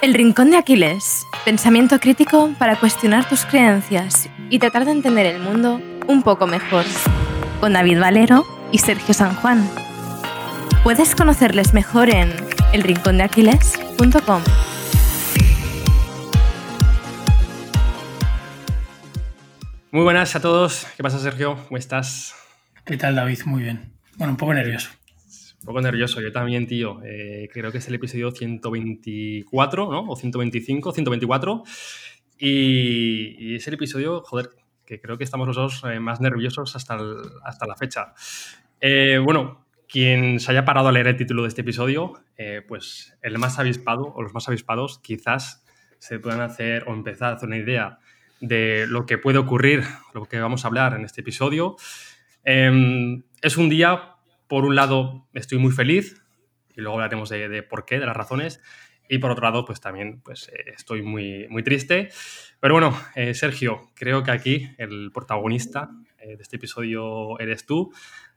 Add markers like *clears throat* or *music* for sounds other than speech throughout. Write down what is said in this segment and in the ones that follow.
El Rincón de Aquiles. Pensamiento crítico para cuestionar tus creencias y tratar de entender el mundo un poco mejor. Con David Valero y Sergio San Juan. Puedes conocerles mejor en elrincondeaquiles.com. Muy buenas a todos. ¿Qué pasa, Sergio? ¿Cómo estás? ¿Qué tal, David? Muy bien. Bueno, un poco nervioso. Poco nervioso, yo también, tío. Eh, creo que es el episodio 124, ¿no? O 125, 124. Y, y es el episodio, joder, que creo que estamos los dos eh, más nerviosos hasta, hasta la fecha. Eh, bueno, quien se haya parado a leer el título de este episodio, pues el más avispado o los más avispados quizás se puedan hacer o empezar a hacer una idea de lo que puede ocurrir, lo que vamos a hablar en este episodio. Em, es un día, por un lado, estoy muy feliz, y luego hablaremos de, por qué, de las razones, y por otro lado, pues también pues, eh, estoy muy, muy triste. Pero bueno, eh, Sergio, creo que aquí el protagonista eh, de este episodio eres tú.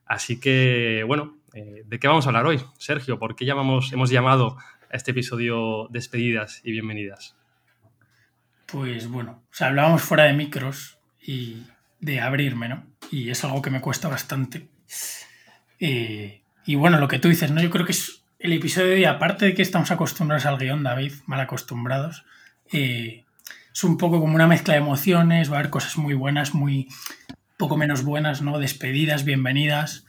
Así que, bueno, ¿de qué vamos a hablar hoy? Sergio, ¿por qué llamamos, hemos llamado a este episodio despedidas y bienvenidas? Pues bueno, o hablábamos fuera de micros y de abrirme, ¿no? Y es algo que me cuesta bastante. Eh, y bueno, lo que tú dices, ¿no? Yo creo que es el episodio y aparte de que estamos acostumbrados al guion, David, mal acostumbrados, eh, es un poco como una mezcla de emociones, va a haber cosas muy buenas, muy poco menos buenas, ¿no? Despedidas, bienvenidas.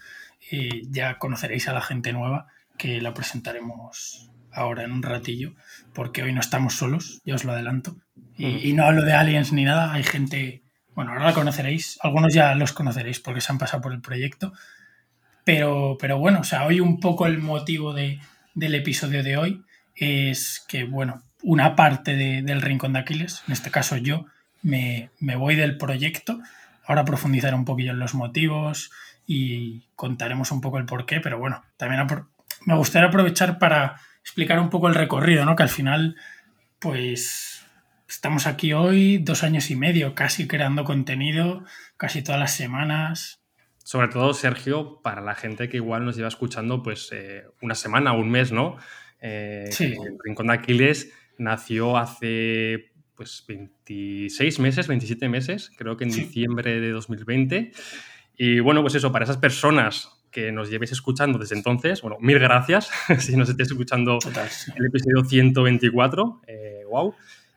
Eh, ya conoceréis a la gente nueva, que la presentaremos ahora en un ratillo, porque hoy no estamos solos, ya os lo adelanto. Y, no hablo de aliens ni nada, hay gente, bueno, ahora la conoceréis, algunos ya los conoceréis porque se han pasado por el proyecto, pero, pero bueno, o sea, hoy un poco el motivo de, del episodio de hoy es que, bueno, una parte del Rincón de Aquiles, en este caso yo, me, me voy del proyecto, ahora profundizaré un poquillo en los motivos y contaremos un poco el porqué, pero bueno, también me gustaría aprovechar para explicar un poco el recorrido, ¿no? Que al final, pues Estamos aquí hoy dos años y medio casi creando contenido, casi todas las semanas. Sobre todo, Sergio, para la gente que igual nos lleva escuchando pues eh, una semana o un mes, ¿no? Eh, sí. El Rincón de Aquiles nació hace pues 26 meses, 27 meses, creo que en diciembre de 2020. Y bueno, pues eso, para esas personas que nos llevéis escuchando desde entonces, bueno, mil gracias *laughs* si nos estéis escuchando el episodio 124, eh, wow.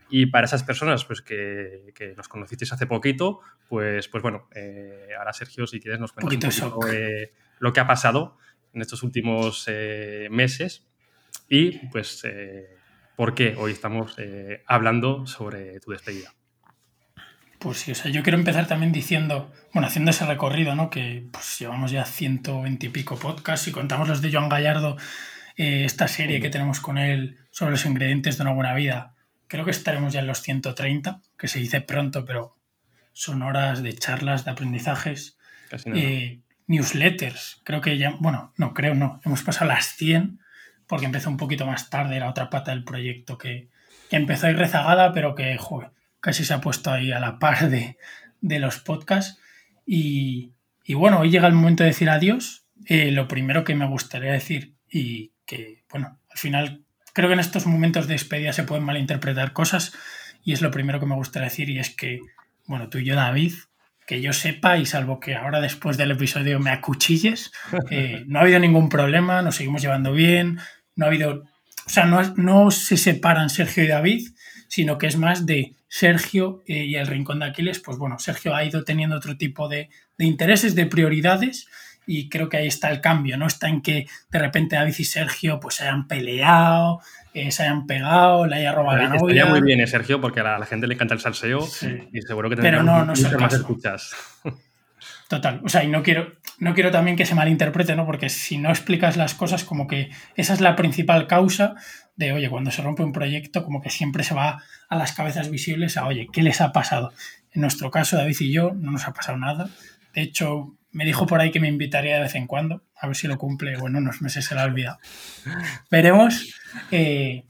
Y para esas personas pues, que, que nos conocisteis hace poquito, pues, pues bueno, eh, ahora Sergio, si quieres, nos cuentas un poquito lo que ha pasado en estos últimos eh, meses y pues eh, por qué hoy estamos hablando sobre tu despedida. Pues sí, o sea, yo quiero empezar también diciendo, bueno, haciendo ese recorrido, ¿no? Que pues llevamos ya 120 y pico podcasts y contamos los de Joan Gallardo, esta serie que tenemos con él sobre los ingredientes de una buena vida, creo que estaremos ya en los 130, que se dice pronto, pero son horas de charlas, de aprendizajes. Eh, newsletters, creo que ya, bueno, no, creo no, hemos pasado las 100 porque empezó un poquito más tarde la otra pata del proyecto que, empezó ahí rezagada, pero que joder, casi se ha puesto ahí a la par de, los podcasts. Y, bueno, hoy llega el momento de decir adiós. Eh, lo primero que me gustaría decir y que, bueno, al final creo que en estos momentos de despedida se pueden malinterpretar cosas y es lo primero que me gustaría decir y es que, bueno, tú y yo, David, que yo sepa y salvo que ahora después del episodio me acuchilles, *laughs* eh, no ha habido ningún problema, nos seguimos llevando bien, no ha habido, o sea, no, no se separan Sergio y David, sino que es más de Sergio eh, y el Rincón de Aquiles, pues bueno, Sergio ha ido teniendo otro tipo de, de intereses, de prioridades y creo que ahí está el cambio, ¿no? Está en que de repente David y Sergio pues se hayan peleado, eh, se hayan pegado, le haya robado la novia. Estaría muy bien, ¿eh, Sergio, porque a la, gente le encanta el salseo y seguro que Pero no, no más escuchas. *laughs* Total, o sea, y no quiero, no quiero también que se malinterprete, ¿no? Porque si no explicas las cosas, como que esa es la principal causa de, oye, cuando se rompe un proyecto, como que siempre se va a las cabezas visibles a, oye, ¿qué les ha pasado? En nuestro caso, David y yo, no nos ha pasado nada. De hecho, me dijo por ahí que me invitaría de vez en cuando, a ver si lo cumple, bueno, unos meses se la ha olvidado. Veremos. Eh,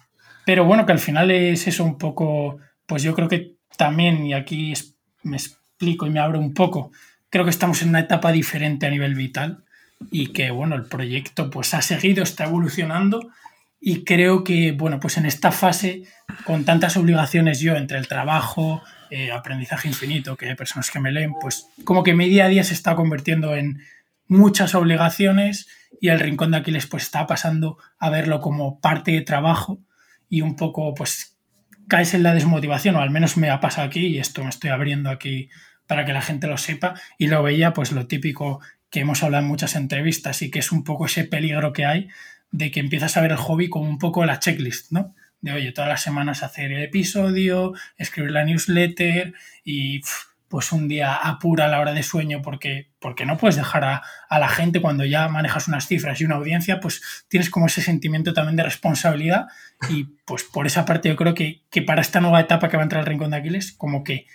pero bueno, que al final es eso un poco, pues yo creo que también, y aquí me explico y me abro un poco, creo que estamos en una etapa diferente a nivel vital y que bueno, el proyecto pues ha seguido, está evolucionando y creo que, bueno, pues en esta fase, con tantas obligaciones yo entre el trabajo, eh, aprendizaje infinito, que hay personas que me leen, pues como que mi día a día se está convirtiendo en muchas obligaciones y el rincón de Aquiles pues está pasando a verlo como parte de trabajo y un poco pues caes en la desmotivación, o al menos me ha pasado aquí y esto me estoy abriendo aquí para que la gente lo sepa y lo veía pues lo típico que hemos hablado en muchas entrevistas y que es un poco ese peligro que hay de que empiezas a ver el hobby como un poco la checklist, ¿no? De oye, todas las semanas hacer el episodio, escribir la newsletter y pues un día apura la hora de sueño porque, porque no puedes dejar a, a, la gente cuando ya manejas unas cifras y una audiencia, pues tienes como ese sentimiento también de responsabilidad y pues por esa parte yo creo que, que para esta nueva etapa que va a entrar el Rincón de Aquiles, como que,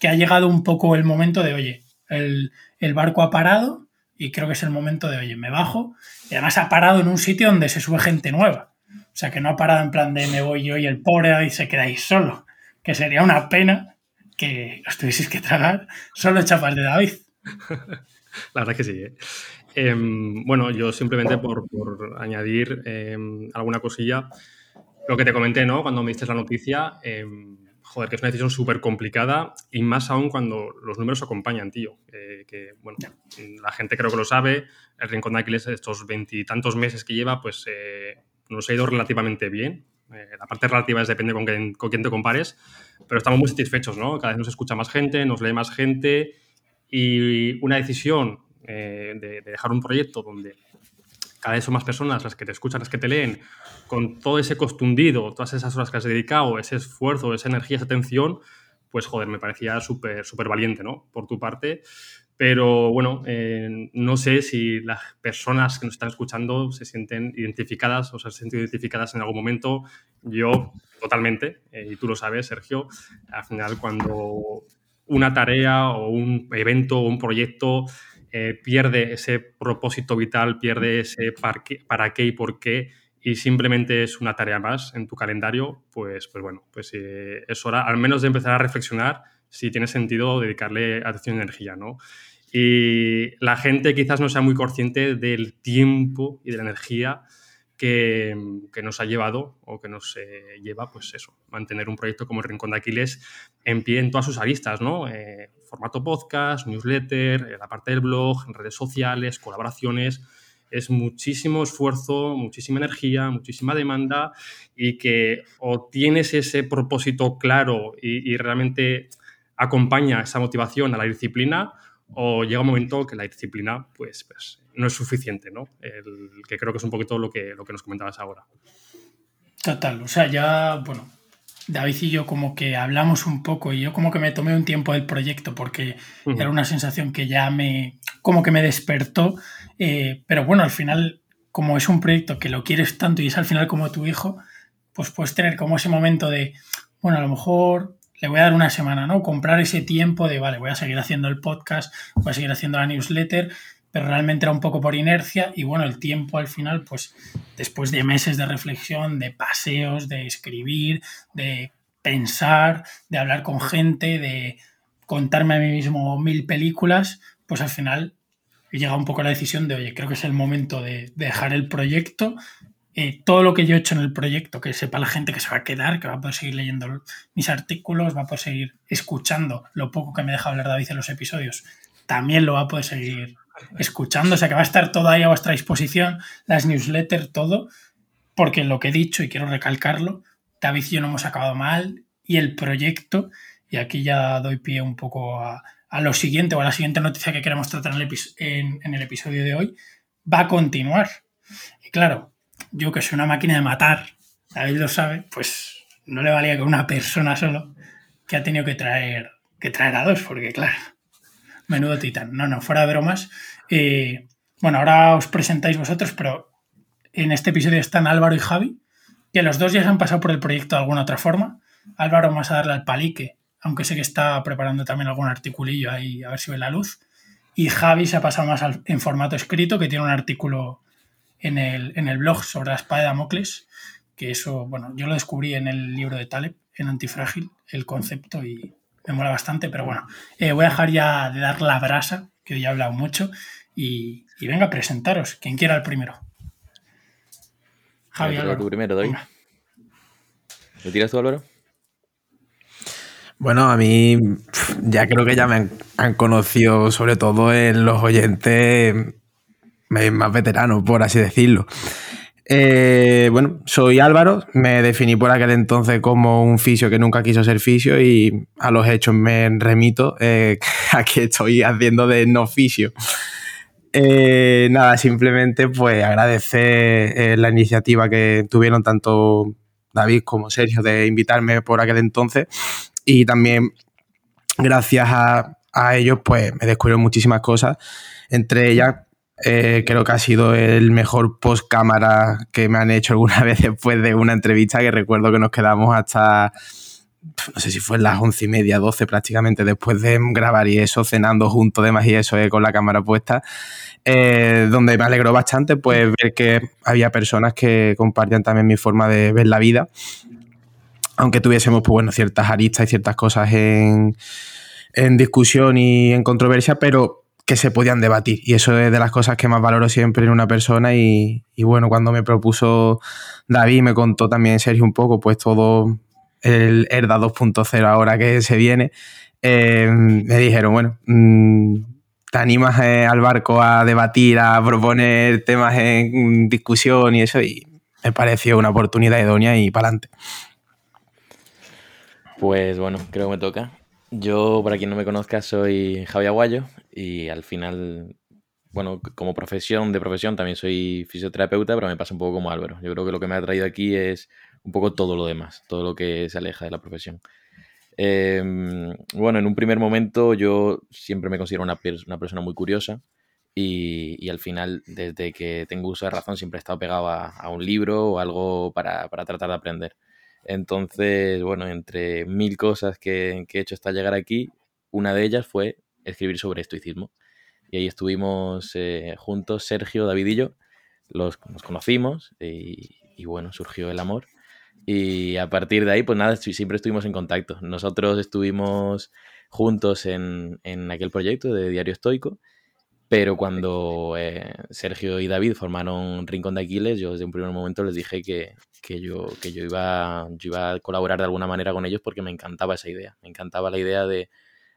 que ha llegado un poco el momento de, oye, el, el barco ha parado, y creo que es el momento de, oye, me bajo. Y además ha parado en un sitio donde se sube gente nueva. O sea, que no ha parado en plan de me voy yo y el pobre ahí se quedáis solo. Que sería una pena que os tuvieseis que tragar solo chapas de David. *laughs* La verdad que sí. ¿eh? Eh, bueno, yo simplemente por, por añadir eh, alguna cosilla, lo que te comenté, ¿no? Cuando me diste la noticia, joder, que es una decisión súper complicada y más aún cuando los números acompañan, tío. Eh, que, bueno, la gente creo que lo sabe, el Rincón de Aquiles estos veintitantos meses que lleva, pues eh, nos ha ido relativamente bien. Eh, la parte relativa es depende con quién, con quién te compares, pero estamos muy satisfechos, ¿no? Cada vez nos escucha más gente, nos lee más gente y una decisión de, de dejar un proyecto donde cada vez son más personas las que te escuchan, las que te leen, con todo ese costundido, todas esas horas que has dedicado, ese esfuerzo, esa energía, esa atención, pues joder, me parecía súper, súper valiente, ¿no? Por tu parte. Pero bueno, eh, no sé si las personas que nos están escuchando se sienten identificadas o se han sentido identificadas en algún momento. Yo totalmente, eh, y tú lo sabes, Sergio, al final cuando una tarea o un evento o un proyecto eh, pierde ese propósito vital, pierde ese para qué, y por qué, y simplemente es una tarea más en tu calendario, pues, pues bueno, pues eh, es hora al menos de empezar a reflexionar si tiene sentido dedicarle atención y energía, ¿no? Y la gente quizás no sea muy consciente del tiempo y de la energía que, que nos ha llevado o que nos eh, lleva, pues eso, mantener un proyecto como el Rincón de Aquiles en pie en todas sus aristas, ¿no? Eh, formato podcast, newsletter, eh, la parte del blog, redes sociales, colaboraciones. Es muchísimo esfuerzo, muchísima energía, muchísima demanda y que o tienes ese propósito claro y realmente acompaña esa motivación a la disciplina o llega un momento que la disciplina pues, pues no es suficiente, ¿no? El, que creo que es un poquito lo que, lo que nos comentabas ahora. Total, o sea, ya, bueno, David y yo como que hablamos un poco y yo como que me tomé un tiempo del proyecto porque uh -huh. era una sensación que ya me, como que me despertó, eh, pero bueno, al final, como es un proyecto que lo quieres tanto y es al final como tu hijo, pues puedes tener como ese momento de, bueno, a lo mejor le voy a dar una semana, ¿no? Comprar ese tiempo de, vale, voy a seguir haciendo el podcast, voy a seguir haciendo la newsletter, pero realmente era un poco por inercia y bueno, el tiempo al final, pues después de meses de reflexión, de paseos, de escribir, de pensar, de hablar con gente, de contarme a mí mismo mil películas, pues al final llega un poco la decisión de, oye, creo que es el momento de, de dejar el proyecto. Eh, todo lo que yo he hecho en el proyecto, que sepa la gente que se va a quedar, que va a poder seguir leyendo mis artículos, va a poder seguir escuchando lo poco que me deja hablar David en los episodios, también lo va a poder seguir escuchando, o sea que va a estar todo ahí a vuestra disposición, las newsletters, todo, porque lo que he dicho y quiero recalcarlo, David y yo no hemos acabado mal y el proyecto, y aquí ya doy pie un poco a, lo siguiente o a la siguiente noticia que queremos tratar en el, en el episodio de hoy, va a continuar. Y claro, yo que soy una máquina de matar, David lo sabe, pues no le valía con una persona solo que ha tenido que traer, que traer a dos, porque claro, menudo titán. No, no, fuera de bromas. Eh, bueno, ahora os presentáis vosotros, pero en este episodio están Álvaro y Javi, que los dos ya se han pasado por el proyecto de alguna otra forma. Álvaro más a darle al palique, aunque sé que está preparando también algún articulillo ahí a ver si ve la luz. Y Javi se ha pasado más en formato escrito, que tiene un artículo en el, en el blog sobre la espada de Damocles, que eso, bueno, yo lo descubrí en el libro de Taleb, en Antifrágil, el concepto, y me mola bastante, pero bueno, eh, voy a dejar ya de dar la brasa, que hoy he hablado mucho, y, y venga, presentaros, quien quiera el primero. Javi Álvaro. tú primero, David. ¿Lo tiras tú, Álvaro? Bueno, a mí ya creo que ya me han, conocido, sobre todo en los oyentes más veteranos, por así decirlo. Eh, bueno, soy Álvaro, me definí por aquel entonces como un fisio que nunca quiso ser fisio y a los hechos me remito eh, *laughs* a que estoy haciendo de no fisio. Eh, nada, simplemente pues agradecer la iniciativa que tuvieron tanto David como Sergio de invitarme por aquel entonces y también gracias a, a ellos pues me descubrieron muchísimas cosas, entre ellas eh, creo que ha sido el mejor post cámara que me han hecho alguna *laughs* vez después de una entrevista que recuerdo que nos quedamos hasta, no sé si fue las once y media, doce prácticamente, después de grabar y eso, cenando juntos demás y eso eh, con la cámara puesta, eh, donde me alegró bastante pues ver que había personas que compartían también mi forma de ver la vida, aunque tuviésemos pues bueno, ciertas aristas y ciertas cosas en, en discusión y en controversia, pero que se podían debatir. Y eso es de las cosas que más valoro siempre en una persona. Y, bueno, cuando me propuso David, me contó también Sergio un poco, pues todo el ERDA 2.0 ahora que se viene, eh, me dijeron, bueno, mm, ¿te animas eh, al barco a debatir, a proponer temas en discusión y eso? Y me pareció una oportunidad idónea y para adelante. Pues bueno, creo que me toca. Yo, para quien no me conozca, soy Javi Aguayo y al final, bueno, como profesión, de profesión, también soy fisioterapeuta, pero me pasa un poco como Álvaro. Yo creo que lo que me ha traído aquí es un poco todo lo demás, todo lo que se aleja de la profesión. Em, bueno, en un primer momento yo siempre me considero una, una persona muy curiosa y, al final, desde que tengo uso de razón, siempre he estado pegado a, un libro o algo para, para tratar de aprender. Entonces, bueno, entre mil cosas que, he hecho hasta llegar aquí, una de ellas fue escribir sobre estoicismo. Y ahí estuvimos eh, juntos, Sergio, David y yo, los, nos conocimos y, bueno, surgió el amor. Y a partir de ahí, pues nada, siempre estuvimos en contacto. Nosotros estuvimos juntos en, en aquel proyecto de Diario Estoico pero cuando eh, Sergio y David formaron Rincón de Aquiles, yo desde un primer momento les dije que, yo, que yo, iba, iba a colaborar de alguna manera con ellos porque me encantaba esa idea. Me encantaba la idea de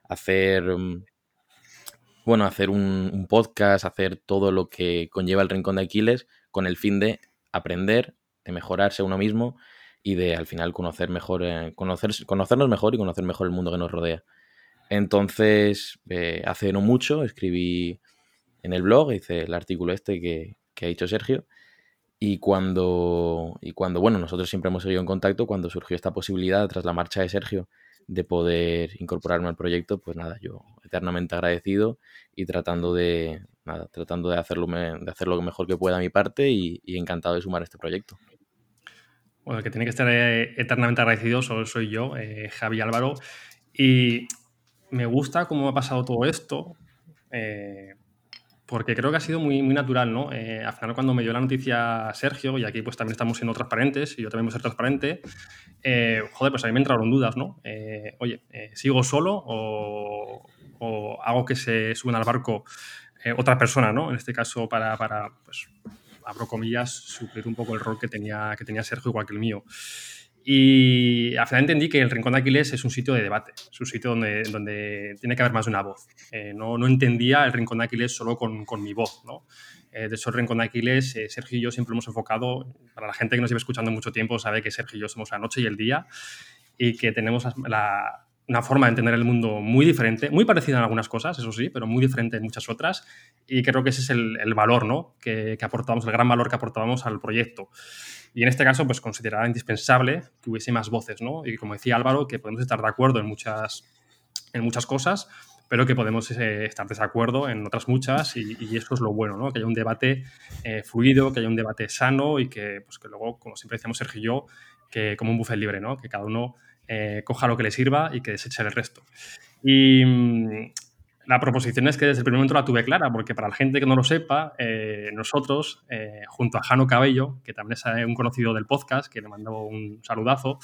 hacer, mm, bueno, hacer un, podcast, hacer todo lo que conlleva el Rincón de Aquiles con el fin de aprender, de mejorarse uno mismo y de al final conocer mejor, eh, conocernos mejor y conocer mejor el mundo que nos rodea. Entonces, eh, hace no mucho escribí en el blog, hice el artículo este que, ha dicho Sergio. Y cuando, y cuando, bueno, nosotros siempre hemos seguido en contacto, cuando surgió esta posibilidad tras la marcha de Sergio de poder incorporarme al proyecto, pues nada, yo eternamente agradecido y tratando de, nada, tratando de hacerlo, de hacer lo mejor que pueda a mi parte y, encantado de sumar este proyecto. Bueno, el que tiene que estar eh, eternamente agradecido solo soy yo, eh, Javi Álvaro. Y me gusta cómo ha pasado todo esto, eh, porque creo que ha sido muy, muy natural, ¿no? Eh, al final, cuando me dio la noticia Sergio, y aquí pues también estamos siendo transparentes, y yo también voy a ser transparente, eh, joder, pues a mí me entraron dudas, ¿no? Eh, oye, ¿sigo solo o, hago que se suban al barco otra persona, ¿no? En este caso, para, para, pues, abro comillas, suplir un poco el rol que tenía, que tenía Sergio, igual que el mío. Y al final entendí que el Rincón de Aquiles es un sitio de debate, es un sitio donde, donde tiene que haber más de una voz. Eh, no, no, entendía el Rincón de Aquiles solo con, con mi voz. ¿no? Eh, de eso el Rincón de Aquiles, eh, Sergio y yo siempre hemos enfocado, para la gente que nos lleva escuchando mucho tiempo, sabe que Sergio y yo somos la noche y el día y que tenemos la, una forma de entender el mundo muy diferente, muy parecida en algunas cosas, eso sí, pero muy diferente en muchas otras. Y creo que ese es el, valor ¿no? que, que aportamos, el gran valor que aportábamos al proyecto. Y en este caso, pues consideraba indispensable que hubiese más voces, ¿no? Y como decía Álvaro, que podemos estar de acuerdo en muchas, en muchas cosas, pero que podemos eh, estar de desacuerdo en otras muchas y, eso es lo bueno, ¿no? Que haya un debate eh, fluido, que haya un debate sano y que, pues, que luego, como siempre decíamos Sergio y yo, que como un buffet libre, ¿no? Que cada uno eh, coja lo que le sirva y que deseche el resto. Y, mm, la proposición es que desde el primer momento la tuve clara, porque para la gente que no lo sepa, eh, nosotros, eh, junto a Jano Cabello, que también es un conocido del podcast, que le mando un saludazo,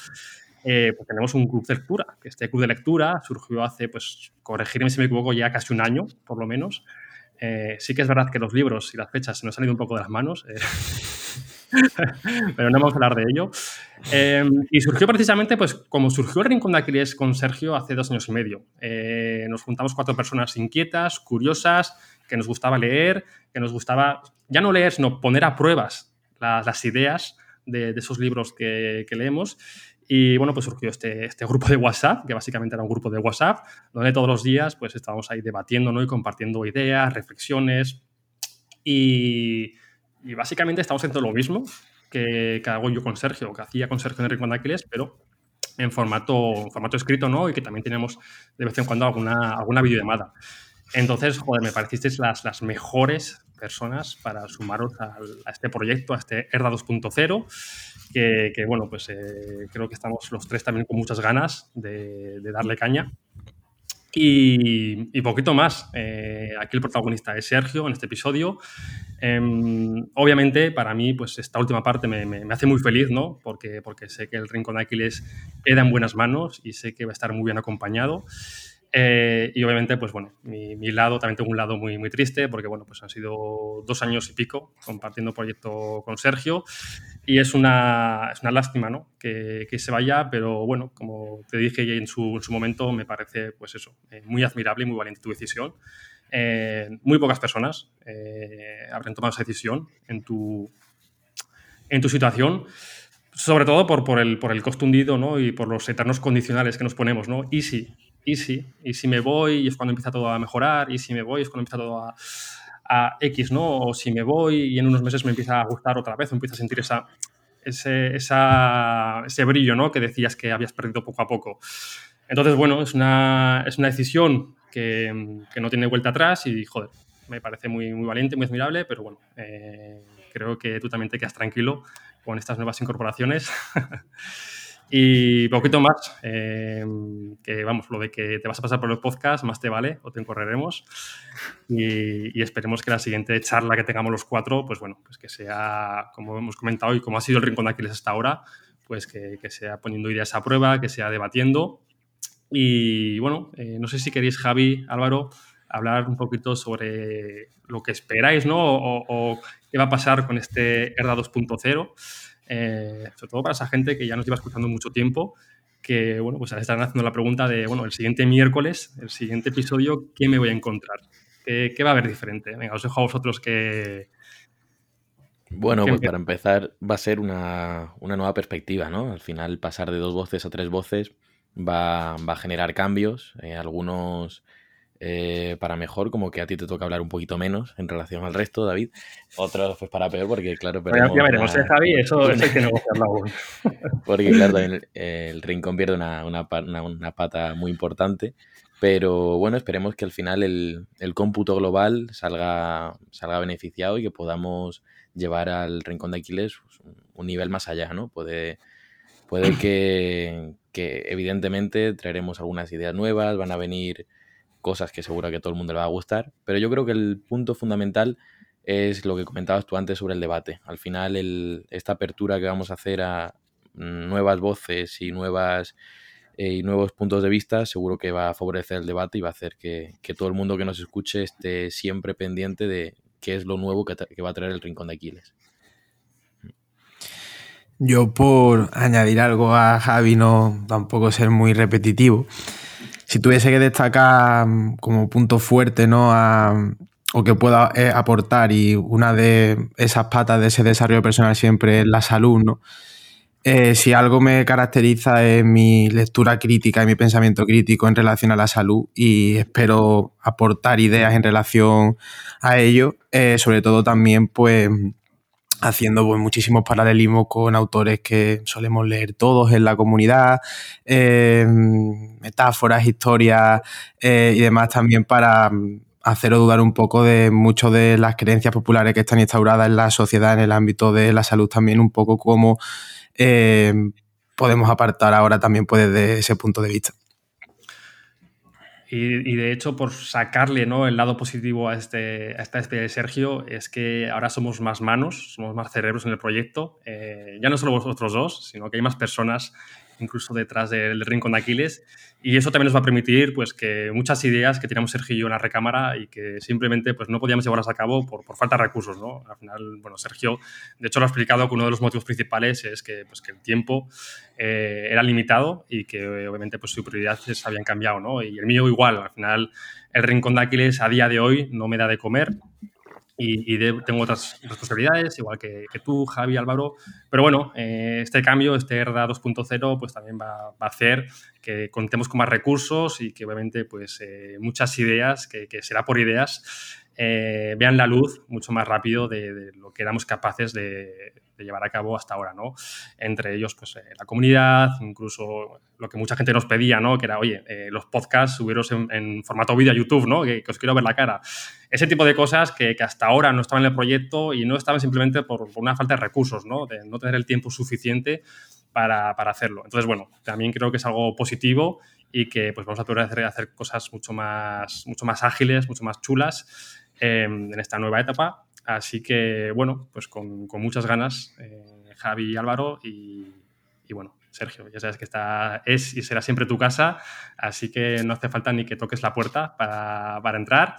eh, pues tenemos un club de lectura, este club de lectura surgió hace, pues, corregirme si me equivoco, ya casi un año, por lo menos. sí que es verdad que los libros y las fechas se nos han ido un poco de las manos. *laughs* pero no vamos a hablar de ello. Em, y surgió precisamente, pues, como surgió el Rincón de Aquiles con Sergio hace dos años y medio. Eh, nos juntamos cuatro personas inquietas, curiosas, que nos gustaba leer, que nos gustaba, ya no leer, sino poner a pruebas las, ideas de, esos libros que, leemos. Y bueno, pues surgió este, este, grupo de WhatsApp, que básicamente era un grupo de WhatsApp, donde todos los días pues estábamos ahí debatiendo ¿no? y compartiendo ideas, reflexiones. Y, y básicamente estamos haciendo lo mismo que, que, hago yo con Sergio, que hacía con Sergio Enrique Aquiles, pero en formato, formato escrito, ¿no? Y que también tenemos de vez en cuando alguna, alguna videollamada. Entonces, joder, me parecisteis las, las mejores personas para sumaros a, este proyecto, a este ERDA 2.0, que, que, bueno, pues eh, creo que estamos los tres también con muchas ganas de, de darle caña. Y, poquito más. Eh, aquí el protagonista es Sergio en este episodio. Eh, obviamente, para mí, pues esta última parte me, hace muy feliz, ¿no? Porque, porque sé que el Rincón de Aquiles queda en buenas manos y sé que va a estar muy bien acompañado. Eh, y obviamente, pues bueno, mi, mi, lado, también tengo un lado muy, muy triste porque, bueno, pues han sido dos años y pico compartiendo proyecto con Sergio y es una, es una lástima, ¿no? Que, que, se vaya, pero bueno, como te dije en su, en su momento, me parece, pues eso, eh, muy admirable y muy valiente tu decisión. Eh, muy pocas personas eh, habrán tomado esa decisión en tu, en tu situación sobre todo por, por, el, por el ¿no? y por los eternos condicionales que nos ponemos. ¿no? Y si y sí, y si me voy es cuando empieza todo a mejorar, y si me voy es cuando empieza todo a, a X, ¿no? O si me voy y en unos meses me empieza a gustar otra vez, o empiezo a sentir esa, ese, esa, ese brillo, ¿no? Que decías que habías perdido poco a poco. Entonces, bueno, es una, es una decisión que, que, no tiene vuelta atrás y, joder, me parece muy, muy valiente, muy admirable, pero bueno, eh, creo que tú también te quedas tranquilo con estas nuevas incorporaciones. *laughs* Y poquito más, eh, que vamos, lo de que te vas a pasar por el podcast, más te vale, o te encorreremos. Y, esperemos que la siguiente charla que tengamos los cuatro, pues bueno, pues que sea, como hemos comentado y como ha sido el Rincón de Aquiles hasta ahora, pues que, que sea poniendo ideas a prueba, que sea debatiendo. Y bueno, eh, no sé si queréis, Javi, Álvaro, hablar un poquito sobre lo que esperáis, ¿no? O, o qué va a pasar con este ERDA 2.0 eh, sobre todo para esa gente que ya nos lleva escuchando mucho tiempo, que bueno, pues estarán haciendo la pregunta de, bueno, el siguiente miércoles, el siguiente episodio, ¿qué me voy a encontrar? ¿Qué, qué va a haber diferente? Venga, os dejo a vosotros que... Bueno, pues para empezar va a ser una, una, nueva perspectiva, ¿no? Al final pasar de dos voces a tres voces va, va a generar cambios, eh, algunos eh, para mejor, como que a ti te toca hablar un poquito menos en relación al resto, David. Otros, pues para peor, porque claro. Pero bueno, ya veremos, ¿eh, Javi? Eso, *laughs* eso hay que negociarlo aún. *laughs* porque claro, el, el rincón pierde una, una, una, pata muy importante. Pero bueno, esperemos que al final el, el cómputo global salga, salga beneficiado y que podamos llevar al rincón de Aquiles pues, un nivel más allá, ¿no? Puede, puede que, que evidentemente traeremos algunas ideas nuevas, van a venir cosas que seguro que a todo el mundo le va a gustar, pero yo creo que el punto fundamental es lo que comentabas tú antes sobre el debate. Al final, el, esta apertura que vamos a hacer a nuevas voces eh, y nuevos puntos de vista, seguro que va a favorecer el debate y va a hacer que, todo el mundo que nos escuche esté siempre pendiente de qué es lo nuevo que va a traer el Rincón de Aquiles. Yo por añadir algo a Javi, no tampoco ser muy repetitivo, si tuviese que destacar mm, como punto fuerte, ¿no? O que pueda eh, aportar, y una de esas patas de ese desarrollo personal siempre es la salud, ¿no? Eh, si algo me caracteriza es mi lectura crítica y mi pensamiento crítico en relación a la salud y espero aportar ideas en relación a ello, eh, sobre todo también pues haciendo pues, muchísimos paralelismos con autores que solemos leer todos en la comunidad, eh, metáforas, historias eh, y demás también para mm, haceros dudar un poco de muchas de las creencias populares que están instauradas en la sociedad en el ámbito de la salud también, un poco como eh, podemos apartar ahora también pues, desde ese punto de vista. Y, de hecho, por sacarle ¿no? el lado positivo a, este, a esta especie de Sergio, es que ahora somos más manos, somos más cerebros en el proyecto. Eh, ya no solo vosotros dos, sino que hay más personas incluso detrás del rincón de Aquiles. Y eso también nos va a permitir pues, que muchas ideas que teníamos Sergio y yo en la recámara y que simplemente pues, no podíamos llevarlas a cabo por, por falta de recursos. ¿no? Al final, bueno, Sergio, de hecho, lo ha explicado que uno de los motivos principales es que, pues, que el tiempo eh, era limitado y que obviamente pues, sus prioridades habían cambiado. ¿no? Y el mío igual. Al final, el rincón de Aquiles a día de hoy no me da de comer y, tengo otras responsabilidades, igual que, tú, Javi, Álvaro. Pero bueno, eh, este cambio, este RDA 2.0, pues también va, a hacer que contemos con más recursos y que obviamente pues eh, muchas ideas, que, que, será por ideas, eh, vean la luz mucho más rápido de, lo que éramos capaces de, llevar a cabo hasta ahora, ¿no? Entre ellos, pues, eh, la comunidad, incluso lo que mucha gente nos pedía, ¿no? Que era, oye, eh, los podcasts subiros en, formato vídeo a YouTube, ¿no? Que, os quiero ver la cara. Ese tipo de cosas que, hasta ahora no estaban en el proyecto y no estaban simplemente por, una falta de recursos, ¿no? De no tener el tiempo suficiente para, hacerlo. Entonces, bueno, también creo que es algo positivo y que pues vamos a poder hacer, cosas mucho más, mucho más ágiles, mucho más chulas Em, en esta nueva etapa. Así que, bueno, pues con, muchas ganas, eh, Javi Álvaro y, bueno, Sergio, ya sabes que está, es y será siempre tu casa, así que no hace falta ni que toques la puerta para, entrar.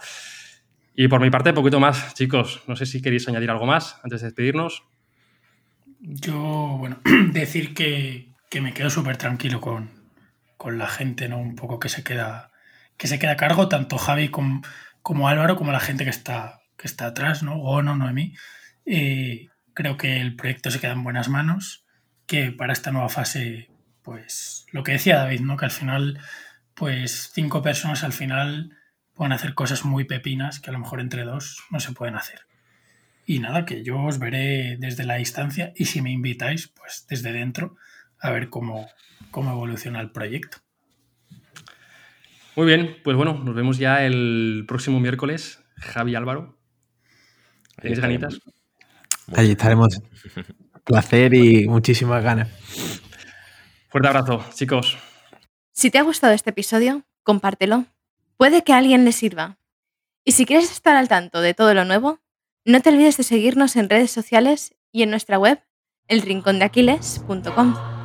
Y por mi parte, poquito más, chicos. No sé si queréis añadir algo más antes de despedirnos. Yo, bueno, *clears throat* decir que, me quedo súper tranquilo con, con, la gente, ¿no? Un poco que se queda, que se queda a cargo, tanto Javi como, como Álvaro, como la gente que está, que está atrás, ¿no? O no, Noemí. Eh, creo que el proyecto se queda en buenas manos, que para esta nueva fase, pues lo que decía David, ¿no? Que al final, pues cinco personas al final pueden hacer cosas muy pepinas que a lo mejor entre dos no se pueden hacer. Y nada, que yo os veré desde la distancia y si me invitáis, pues desde dentro, a ver cómo, cómo evoluciona el proyecto. Muy bien, pues bueno, nos vemos ya el próximo miércoles. Javi Álvaro. ¿Tenéis ganitas? Allí estaremos. *laughs* Placer y muchísimas ganas. Fuerte abrazo, chicos. Si te ha gustado este episodio, compártelo. Puede que a alguien le sirva. Y si quieres estar al tanto de todo lo nuevo, no te olvides de seguirnos en redes sociales y en nuestra web, elrincondeaquiles.com.